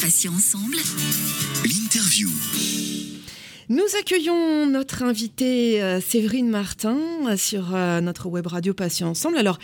Patients ensemble. L'interview. Nous accueillons notre invitée euh, Séverine Martin euh, sur euh, notre web radio Patients Ensemble. Alors,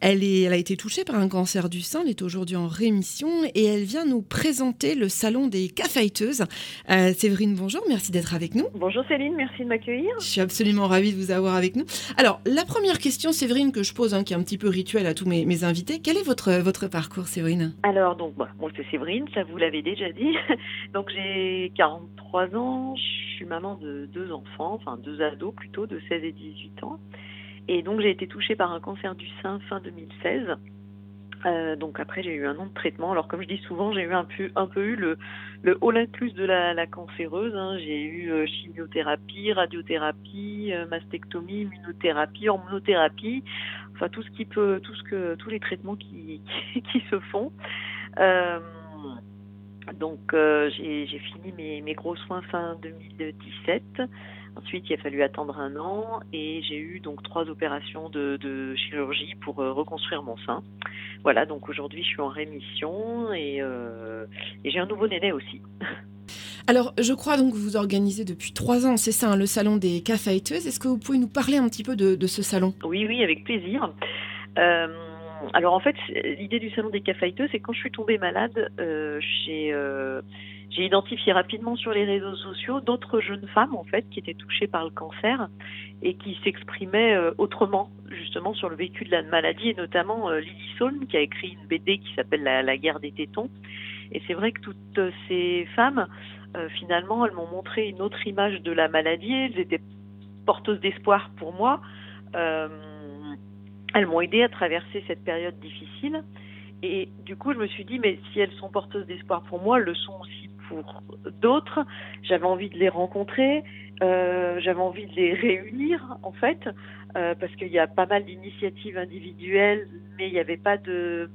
elle, est, elle a été touchée par un cancer du sein, elle est aujourd'hui en rémission et elle vient nous présenter le salon des cafeteuses. Séverine, bonjour, merci d'être avec nous. Bonjour Céline, merci de m'accueillir. Je suis absolument ravie de vous avoir avec nous. Alors, la première question, Séverine, que je pose, hein, qui est un petit peu rituel à tous mes, mes, invités, quel est votre, votre parcours, Séverine? Alors, donc, bon, c'est Séverine, ça vous l'avez déjà dit. donc, j'ai 43 ans, je maman de deux enfants, enfin deux ados plutôt, de 16 et 18 ans. Et donc j'ai été touchée par un cancer du sein fin 2016. Euh, donc après j'ai eu un an de traitement. Alors comme je dis souvent, j'ai eu un peu, eu le, le all inclus de la, cancéreuse. Hein. J'ai eu euh, chimiothérapie, radiothérapie, euh, mastectomie, immunothérapie, hormonothérapie, enfin tout ce qui peut, tout ce que, tous les traitements qui, qui, qui se font. Euh, donc euh, j'ai fini mes, mes, gros soins fin 2017. Ensuite, il a fallu attendre un an et j'ai eu donc trois opérations de, de chirurgie pour euh, reconstruire mon sein. Voilà, donc aujourd'hui je suis en rémission et, euh, et j'ai un nouveau néné aussi. Alors, je crois donc que vous organisez depuis trois ans, c'est ça, hein, le salon des cafeteuses. Est-ce que vous pouvez nous parler un petit peu de, de ce salon? Oui, oui, avec plaisir. Euh, alors en fait, l'idée du salon des cafeteuses, c'est quand je suis tombée malade, euh, j'ai euh, j'ai identifié rapidement sur les réseaux sociaux d'autres jeunes femmes en fait qui étaient touchées par le cancer et qui s'exprimaient euh, autrement justement sur le vécu de la maladie et notamment Lily Solm qui a écrit une BD qui s'appelle la, guerre des tétons. Et c'est vrai que toutes ces femmes finalement elles m'ont montré une autre image de la maladie. Elles étaient porteuses d'espoir pour moi elles m'ont aidé à traverser cette période difficile et du coup je me suis dit mais si elles sont porteuses d'espoir pour moi le sont aussi pour d'autres. J'avais envie de les rencontrer, euh, j'avais envie de les réunir en fait, euh, parce qu'il y a pas mal d'initiatives individuelles, mais il n'y avait pas de,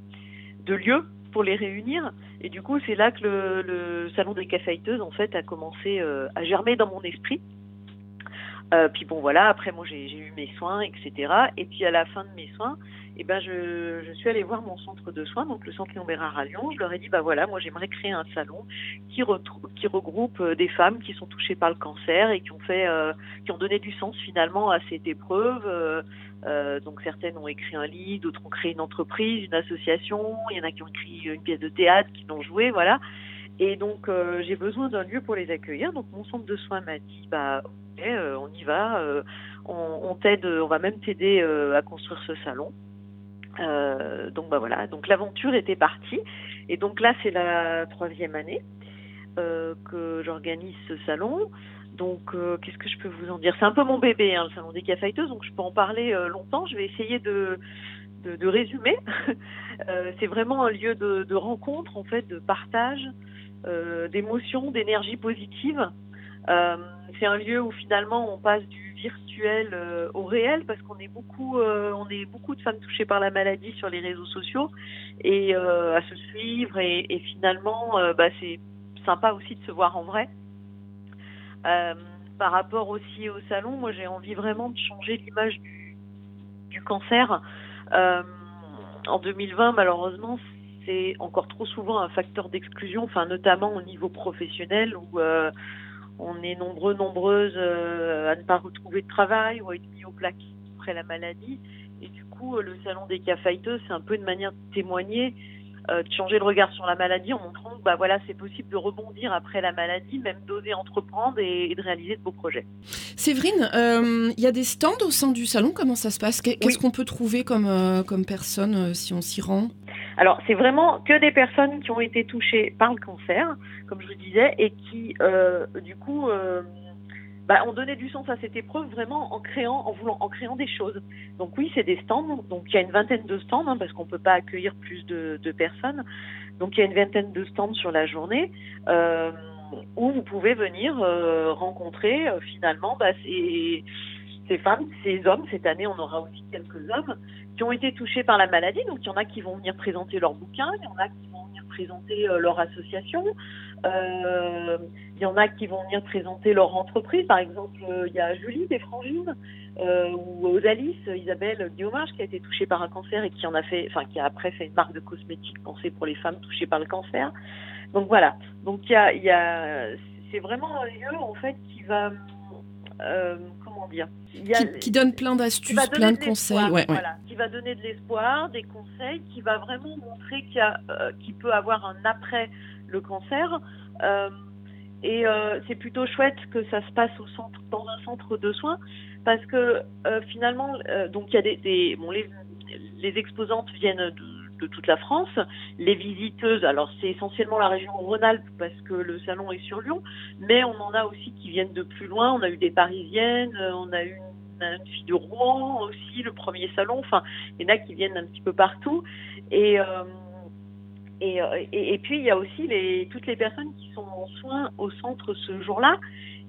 lieu pour les réunir. Et du coup, c'est là que le, salon des cafeteuses en fait a commencé euh, à germer dans mon esprit. Euh, puis bon voilà, après moi j'ai eu mes soins, etc. Et puis à la fin de mes soins, eh ben je, suis allée voir mon centre de soins, donc le centre Léon Bérard à Lyon. Je leur ai dit bah voilà, moi j'aimerais créer un salon qui, qui regroupe euh, des femmes qui sont touchées par le cancer et qui ont fait, euh, qui ont donné du sens finalement à cette épreuve. Euh, euh donc certaines ont écrit un livre, d'autres ont créé une entreprise, une association. Il y en a qui ont écrit une pièce de théâtre, qui l'ont joué, voilà. Et donc euh, j'ai besoin d'un lieu pour les accueillir. Donc mon centre de soins m'a dit bah ok, euh, on y va, euh, on, on t'aide, on va même t'aider à construire ce salon. donc bah voilà, donc l'aventure était partie. Et donc là c'est la troisième année que j'organise ce salon. Donc qu'est-ce que je peux vous en dire? C'est un peu mon bébé, hein, le salon des cafeteuses, donc je peux en parler longtemps. Je vais essayer de de, de résumer. c'est vraiment un lieu de, de rencontre en fait, de partage d'émotions, d'énergie positive. Euh, c'est un lieu où finalement on passe du virtuel euh, au réel parce qu'on est beaucoup, euh, on est beaucoup de femmes touchées par la maladie sur les réseaux sociaux et euh, à se suivre et, et finalement bah, c'est sympa aussi de se voir en vrai. par rapport aussi au salon, moi j'ai envie vraiment de changer l'image du, du cancer. en 2020, malheureusement, c'est encore trop souvent un facteur d'exclusion, enfin notamment au niveau professionnel où euh, on est nombreux, nombreuses euh, à ne pas retrouver de travail ou à être mis au plaque après la maladie. Et du coup, le salon des cas fighteux, c'est un peu une manière de témoigner, euh, de changer le regard sur la maladie en montrant que bah, voilà, c'est possible de rebondir après la maladie, même d'oser entreprendre et, et, de réaliser de beaux projets. Séverine, il euh, y a des stands au sein du salon, comment ça se passe? Qu'est-ce oui. qu'on peut trouver comme, euh, comme personne si on s'y rend? Alors, c'est vraiment que des personnes qui ont été touchées par le cancer, comme je vous disais, et qui, euh, du coup, euh, bah, ont donné du sens à cette épreuve vraiment en créant, en voulant, en créant des choses. Donc oui, c'est des stands. Donc il y a une vingtaine de stands hein, parce qu'on peut pas accueillir plus de, de, personnes. Donc il y a une vingtaine de stands sur la journée. Euh, où vous pouvez venir euh, rencontrer euh, finalement bah, ces, ces femmes, ces hommes. Cette année, on aura aussi quelques hommes qui ont été touchés par la maladie. Donc, il y en a qui vont venir présenter leurs bouquins, il y en a qui vont venir présenter euh, leur association, euh, il y en a qui vont venir présenter leur entreprise. Par exemple, euh, il y a Julie des Frangines ou Osalis, Isabelle Guillaumage qui a été touchée par un cancer et qui en a fait, enfin, qui a après fait une marque de cosmétiques pensée pour les femmes touchées par le cancer. donc voilà. Donc il y a, y a c'est vraiment un lieu en fait qui va comment dire qui, donne plein d'astuces, plein de, conseils. Ouais, voilà, qui va donner de l'espoir, des conseils, qui va vraiment montrer qu'il euh, peut avoir un après le cancer. Euh, et euh, c'est plutôt chouette que ça se passe au centre, dans un centre de soins, parce que finalement, donc il y a des, des bon, les, les exposantes viennent de, de toute la France. Les visiteuses, alors c'est essentiellement la région Rhône-Alpes parce que le salon est sur Lyon, mais on en a aussi qui viennent de plus loin. On a eu des Parisiennes, euh, on a eu une, fille de Rouen aussi, le premier salon. Enfin, il y en a qui viennent un petit peu partout. Et, euh, euh, et, et, puis il y a aussi les, toutes les personnes qui sont en soins au centre ce jour-là,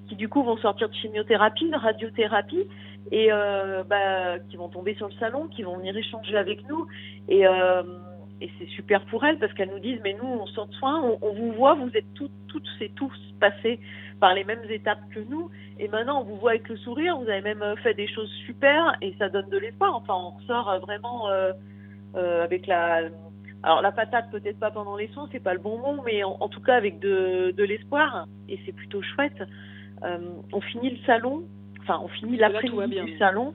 qui du coup vont sortir de chimiothérapie, de radiothérapie, et euh, bah, qui vont tomber sur le salon, qui vont venir échanger avec nous. Et, euh, c'est super pour elles parce qu'elles nous disent mais nous on sort de soins, on, vous voit, vous êtes toutes, toutes et tous passés par les mêmes étapes que nous, et maintenant on vous voit avec le sourire, vous avez même fait des choses super et ça donne de l'espoir. Enfin on ressort vraiment euh, euh avec la alors la patate peut-être pas pendant les soins, c'est pas le bon mot, mais en, tout cas avec de l'espoir et c'est plutôt chouette. Euh, on finit le salon enfin, on finit l'après-midi du salon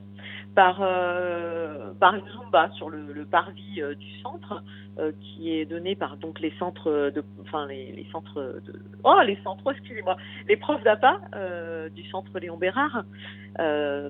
par, euh, par une zumba sur le, le parvis euh, du centre euh, qui est donné par donc les centres de enfin les, les centres de oh les centres excusez-moi les profs d'APA du centre Léon Bérard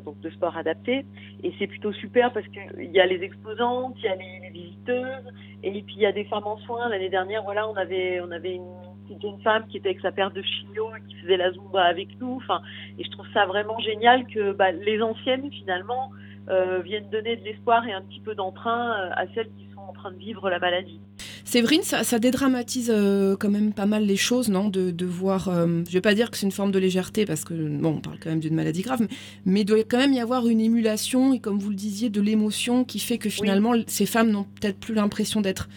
donc de sport adapté. Et c'est plutôt super parce qu'il y a les exposantes il y a les, les, visiteuses et puis il y a des femmes en soins. L'année dernière voilà on avait on avait une petite jeune femme qui était avec sa paire de chignots et qui faisait la zumba avec nous. Enfin, et je trouve ça vraiment génial que bah, les anciennes finalement euh, viennent donner de l'espoir et un petit peu d'emprunt euh, à celles qui sont en train de vivre la maladie. Séverine, ça, ça dédramatise euh, quand même pas mal les choses, non de, de, voir, euh, je vais pas dire que c'est une forme de légèreté, parce que, bon, on parle quand même d'une maladie grave, mais, mais, il doit quand même y avoir une émulation, et comme vous le disiez, de l'émotion qui fait que finalement, ces femmes n'ont peut-être plus l'impression d'être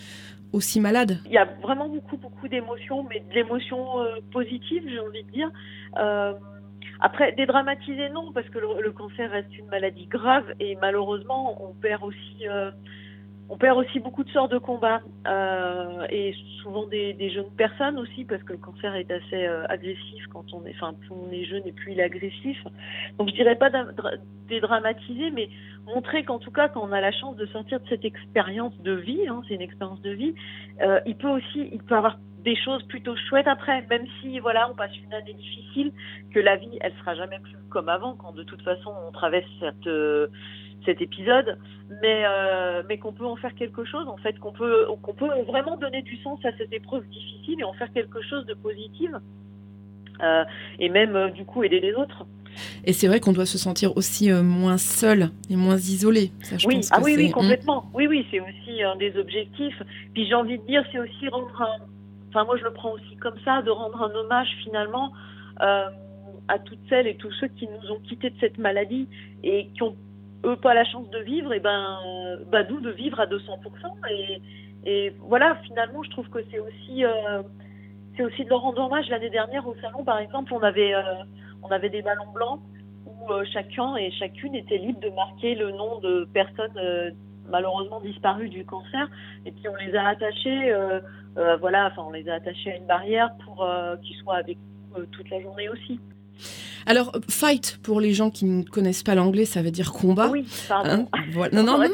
aussi malade Il y a vraiment beaucoup, beaucoup d'émotions, mais de l'émotion euh, positive, j'ai envie de dire. Euh, après, dédramatiser, non, parce que le, le, cancer reste une maladie grave et malheureusement, on perd aussi euh, on perd aussi beaucoup de sorts de combat euh, et souvent des, des, jeunes personnes aussi parce que le cancer est assez euh, agressif quand on est, enfin, plus on est jeune et plus il est agressif. Donc je dirais pas dédramatiser, mais montrer qu'en tout cas quand on a la chance de sortir de cette expérience de vie, hein, c'est une expérience de vie, euh, il peut aussi, il peut avoir des choses plutôt chouettes après, même si voilà on passe une année difficile, que la vie elle sera jamais plus comme avant quand de toute façon on traverse cette euh, cet épisode, mais, euh, mais qu'on peut en faire quelque chose, en fait, qu'on peut, qu'on peut vraiment donner du sens à cette épreuve difficile et en faire quelque chose de positif, euh, et même, du coup, aider les autres. Et c'est vrai qu'on doit se sentir aussi euh, moins seul et moins isolé. Ça, je oui, pense ah oui, oui, complètement. Oui, oui, c'est aussi un des objectifs. Puis j'ai envie de dire, c'est aussi rendre un... Enfin, moi, je le prends aussi comme ça, de rendre un hommage, finalement, euh, à toutes celles et tous ceux qui nous ont quittés de cette maladie et qui ont eux pas la chance de vivre, et ben, bah, nous de vivre à 200%. Et, voilà, finalement, je trouve que c'est aussi, euh, c'est aussi de leur rendre hommage. L'année dernière au salon, par exemple, on avait, euh, on avait des ballons blancs où euh, chacun et chacune était libre de marquer le nom de personnes euh, malheureusement disparues du cancer. Et puis on les a attachés, euh, voilà, enfin on les a attachés à une barrière pour qu'ils soient avec toute la journée aussi. Alors, fight, pour les gens qui ne connaissent pas l'anglais, ça veut dire combat. Oui, pardon. Hein voilà. Non, non, non,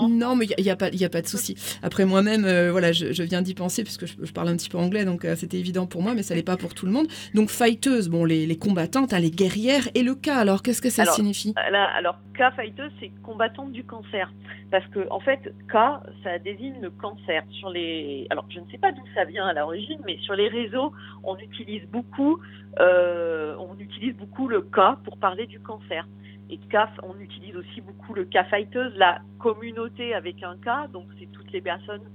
non, non, mais il n'y a, a, pas, a pas de souci. Après, moi-même, euh, voilà, je, je viens d'y penser, puisque je, je, parle un petit peu anglais, donc euh, c'était évident pour moi, mais ça n'est pas pour tout le monde. Donc, fighteuse, bon, les, les combattantes, hein, les guerrières, et le cas, alors, qu'est-ce que ça alors, signifie? là, Alors, K, fighteuse, c'est combattante du cancer. Parce que, en fait, K, ça désigne le cancer. Sur les... Alors, je ne sais pas d'où ça vient à l'origine, mais sur les réseaux, on utilise beaucoup, euh, on utilise utilise beaucoup le K pour parler du cancer. Et K, on utilise aussi beaucoup le K fighteuse, la communauté avec un K, donc c'est toutes les personnes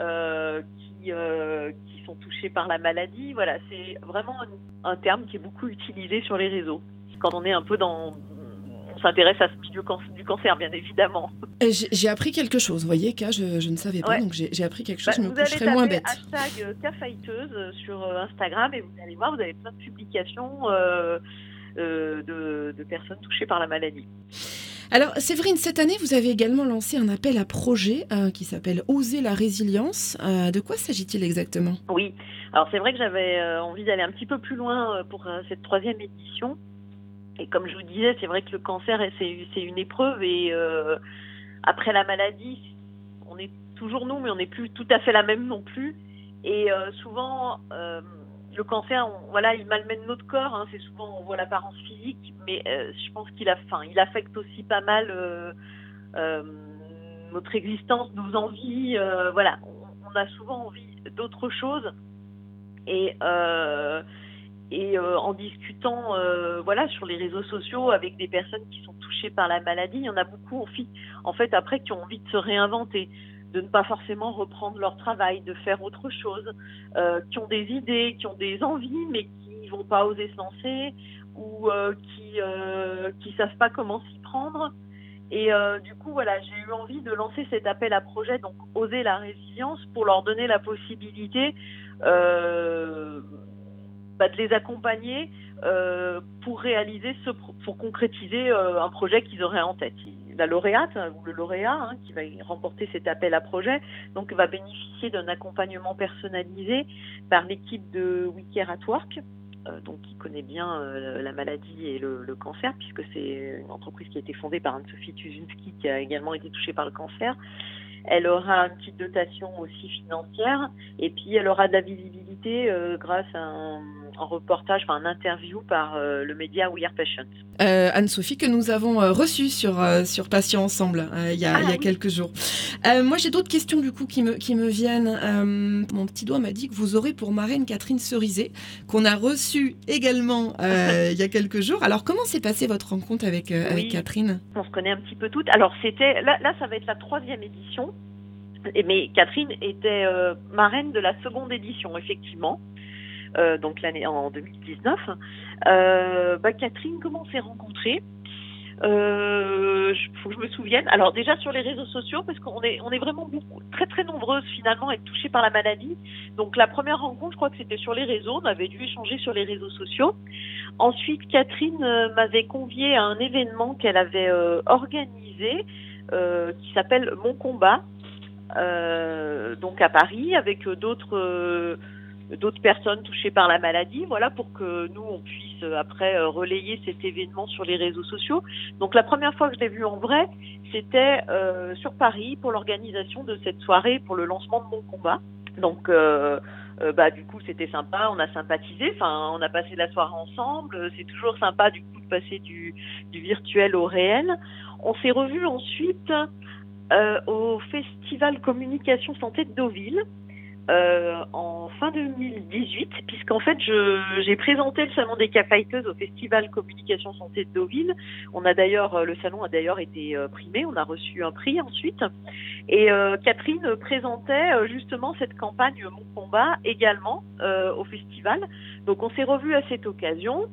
euh, qui, euh, qui sont touchées par la maladie. Voilà, c'est vraiment un, un, terme qui est beaucoup utilisé sur les réseaux. Quand on est un peu dans, on s'intéresse à ce milieu can du cancer, bien évidemment. J'ai appris quelque chose, vous voyez, K, je, je ne savais pas, ouais. donc j'ai appris quelque chose, bah, je me coucherai moins bête. Vous allez hashtag K-Fighteuse sur euh, Instagram et vous allez voir, vous avez plein de publications euh, euh, de, de, personnes touchées par la maladie. Alors, Séverine, cette année, vous avez également lancé un appel à projet euh, qui s'appelle Oser la résilience. Euh, de quoi s'agit-il exactement? Oui, alors c'est vrai que j'avais euh, envie d'aller un petit peu plus loin pour cette troisième édition. Et comme je vous disais, c'est vrai que le cancer, c'est une épreuve et après la maladie, on est toujours nous, mais on n'est plus tout à fait la même non plus. Et souvent, le cancer, voilà, il malmène notre corps. Hein, c'est souvent on voit l'apparence physique, mais euh, je pense qu'il a, il affecte aussi pas mal euh, euh, notre existence, nos envies. voilà, on, a souvent envie d'autre chose. Et et en discutant, voilà, sur les réseaux sociaux avec des personnes qui sont touchées par la maladie, il y en a beaucoup, en fait, après, qui ont envie de se réinventer de ne pas forcément reprendre leur travail, de faire autre chose, euh, qui ont des idées, qui ont des envies, mais qui vont pas oser se lancer ou euh, qui euh, qui savent pas comment s'y prendre. Et euh, du coup, voilà, j'ai eu envie de lancer cet appel à projet, donc oser la résilience, pour leur donner la possibilité euh, bah, de les accompagner euh, pour réaliser ce, pour concrétiser un projet qu'ils auraient en tête. La lauréate hein, ou le lauréat hein, qui va remporter cet appel à projet donc va bénéficier d'un accompagnement personnalisé par l'équipe de We Care at Work euh, donc qui connaît bien euh, la maladie et le, cancer puisque c'est une entreprise qui a été fondée par Anne-Sophie Tuzinski qui a également été touchée par le cancer. Elle aura une petite dotation aussi financière et puis elle aura de la euh, grâce à un, reportage, enfin un interview par euh, le média We Are Patient. Euh, Anne-Sophie que nous avons reçue sur, sur Patient Ensemble il y a, il y a ah quelques jours. moi j'ai d'autres questions du coup qui me, qui me viennent. mon petit doigt m'a dit que vous aurez pour marraine Catherine Cerizet qu'on a reçue également il y a quelques jours. Alors comment s'est passée votre rencontre avec, avec Catherine? On se connaît un petit peu toutes. Alors c'était là, là ça va être la troisième édition mais Catherine était euh, marraine de la seconde édition, effectivement. Euh, donc l'année en 2019. Euh, bah, Catherine, comment on s'est rencontrés? Euh, faut que je me souvienne. Alors déjà sur les réseaux sociaux, parce qu'on est on est vraiment beaucoup, très très nombreuses finalement à être touchées par la maladie. Donc la première rencontre, je crois que c'était sur les réseaux. On avait dû échanger sur les réseaux sociaux. Ensuite, Catherine m'avait convié à un événement qu'elle avait organisé qui s'appelle Mon combat, donc à Paris, avec d'autres euh, d'autres personnes touchées par la maladie, voilà, pour que nous on puisse euh, après relayer cet événement sur les réseaux sociaux. Donc la première fois que je l'ai vu en vrai, c'était euh, sur Paris pour l'organisation de cette soirée pour le lancement de mon combat. Donc euh, bah du coup c'était sympa, on a sympathisé, enfin on a passé la soirée ensemble. C'est toujours sympa du coup de passer du, du virtuel au réel. On s'est revus ensuite euh, au Festival Communication Santé de Deauville. Euh, en fin 2018, puisqu'en fait, j'ai présenté le salon des caféiteuses au Festival Communication Santé de Deauville. On a d'ailleurs, euh, le salon a d'ailleurs été euh, primé, on a reçu un prix ensuite. Et euh, Catherine présentait justement cette campagne Mon combat également au festival. Donc on s'est revus à cette occasion.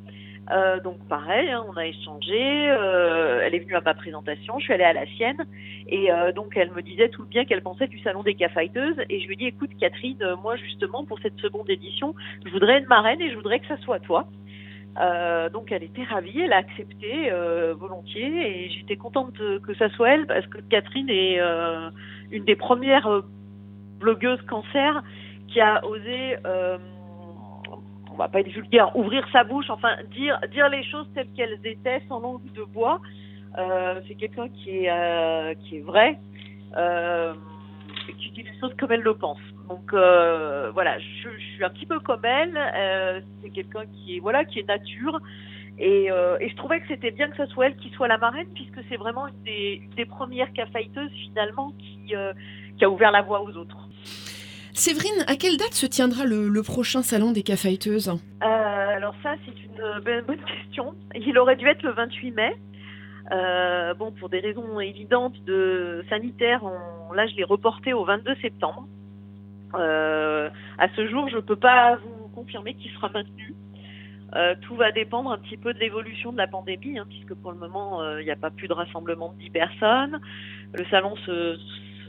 Euh, donc pareil, hein, on a échangé. Euh, elle est venue à ma présentation, je suis allée à la sienne, et euh, donc elle me disait tout le bien qu'elle pensait du salon des cafighteuses. Et je lui ai dit, écoute Catherine, moi justement pour cette seconde édition, je voudrais une marraine et je voudrais que ça soit toi. donc elle était ravie, elle a accepté volontiers, et j'étais contente que ça soit elle parce que Catherine est une des premières blogueuses cancer qui a osé on va pas être vulgaire, ouvrir sa bouche, enfin dire dire les choses telles qu'elles étaient, sans langue de bois. Euh, c'est quelqu'un qui est euh, qui est vrai, euh, qui dit les choses comme elle le pense. Donc voilà, je, suis un petit peu comme elle. C'est quelqu'un qui est voilà qui est nature. Et, et je trouvais que c'était bien que ce soit elle qui soit la marraine, puisque c'est vraiment une des, une des premières caféiteuses finalement qui, qui a ouvert la voie aux autres. Séverine, à quelle date se tiendra le, prochain salon des caféiteuses euh, Alors ça, c'est une bonne question. Il aurait dû être le 28 mai. Euh, bon, pour des raisons évidentes de sanitaires, là, je l'ai reporté au 22 septembre. Euh, à ce jour, je ne peux pas vous confirmer qu'il sera maintenu. tout va dépendre un petit peu de l'évolution de la pandémie, hein, puisque pour le moment, il n'y a pas plus de rassemblement de 10 personnes. Le salon se,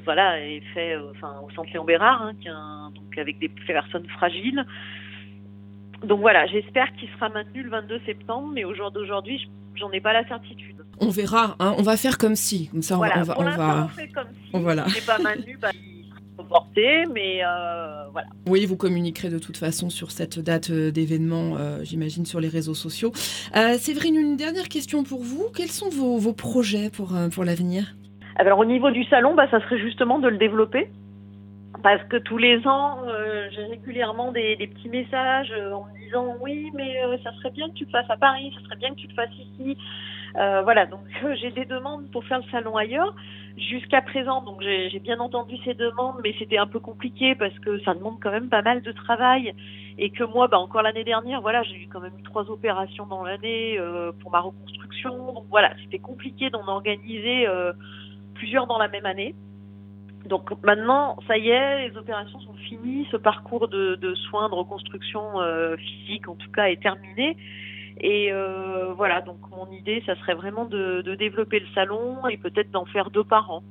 voilà, est fait euh, enfin, au centre Léon Bérard, hein, qui donc avec des personnes fragiles. Donc voilà, j'espère qu'il sera maintenu le 22 septembre, mais au jour d'aujourd'hui, j'en ai pas la certitude. On verra, hein, on va faire comme si. Comme ça, voilà, on va. on va... on fait comme si. Voilà. C'est pas Manu, bah, reporté, mais euh, voilà. Oui, vous communiquerez de toute façon sur cette date euh, d'événement, euh, j'imagine, sur les réseaux sociaux. Euh, Séverine, une dernière question pour vous. Quels sont vos, vos projets pour, pour l'avenir? Alors au niveau du salon, bah, ça serait justement de le développer. Parce que tous les ans, euh, j'ai régulièrement des, des petits messages euh, en me disant oui, mais euh, ça serait bien que tu le fasses à Paris, ça serait bien que tu le fasses ici. Euh, voilà, donc j'ai des demandes pour faire le salon ailleurs. Jusqu'à présent, donc j'ai bien entendu ces demandes, mais c'était un peu compliqué parce que ça demande quand même pas mal de travail et que moi, bah, encore l'année dernière, voilà, j'ai eu quand même trois opérations dans l'année euh, pour ma reconstruction. Donc voilà, c'était compliqué d'en organiser euh, plusieurs dans la même année. Donc maintenant, ça y est, les opérations sont finies, ce parcours de, soins, de reconstruction euh, physique en tout cas est terminé. Et euh, voilà, donc mon idée, ça serait vraiment de, développer le salon et peut-être d'en faire deux par an.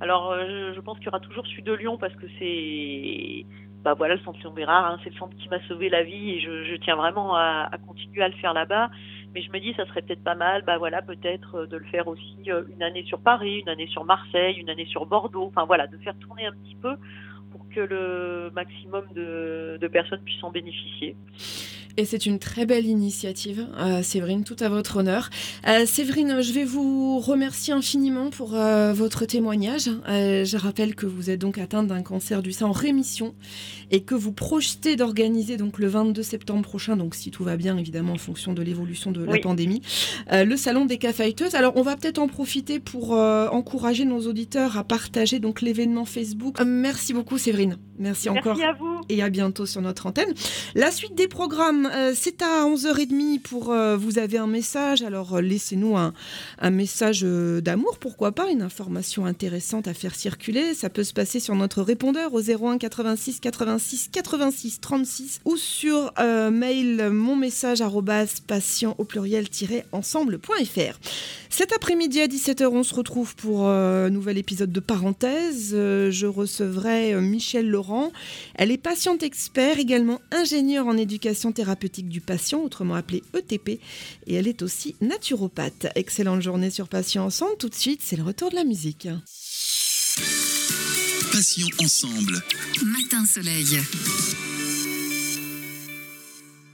Alors euh, je pense qu'il y aura toujours celui de Lyon parce que c'est bah voilà le centre Bérard, hein, c'est le centre qui m'a sauvé la vie et je, tiens vraiment à continuer à le faire là-bas. Mais je me dis, ça serait peut-être pas mal, bah voilà, peut-être euh, de le faire aussi euh, une année sur Paris, une année sur Marseille, une année sur Bordeaux. Enfin voilà, de faire tourner un petit peu que le maximum de, de personnes puissent en bénéficier. Et c'est une très belle initiative, euh, Séverine, tout à votre honneur. Euh, Séverine, je vais vous remercier infiniment pour euh, votre témoignage. Je rappelle que vous êtes donc atteinte d'un cancer du sein en rémission et que vous projetez d'organiser donc le 22 septembre prochain, donc si tout va bien évidemment en fonction de l'évolution de la pandémie, le salon des caféiteuses. Alors on va peut-être en profiter pour encourager nos auditeurs à partager donc l'événement Facebook. Merci beaucoup Séverine. Séverine. Merci encore Merci à vous. et à bientôt sur notre antenne. La suite des programmes, euh, c'est à 11h30 pour euh, vous avez un message. Alors euh, laissez-nous un, un message d'amour, pourquoi pas, une information intéressante à faire circuler. Ça peut se passer sur notre répondeur au 01 86 86 86 36 ou sur mail mon message patient au pluriel ensemble.fr. Cet après-midi à 17h, on se retrouve pour un nouvel épisode de Parenthèse. Je recevrai Michel Laurent. Elle est patiente expert, également ingénieure en éducation thérapeutique du patient, autrement appelée ETP, et elle est aussi naturopathe. Excellente journée sur Patient Ensemble. Tout de suite, c'est le retour de la musique. Passions ensemble. Matin Soleil.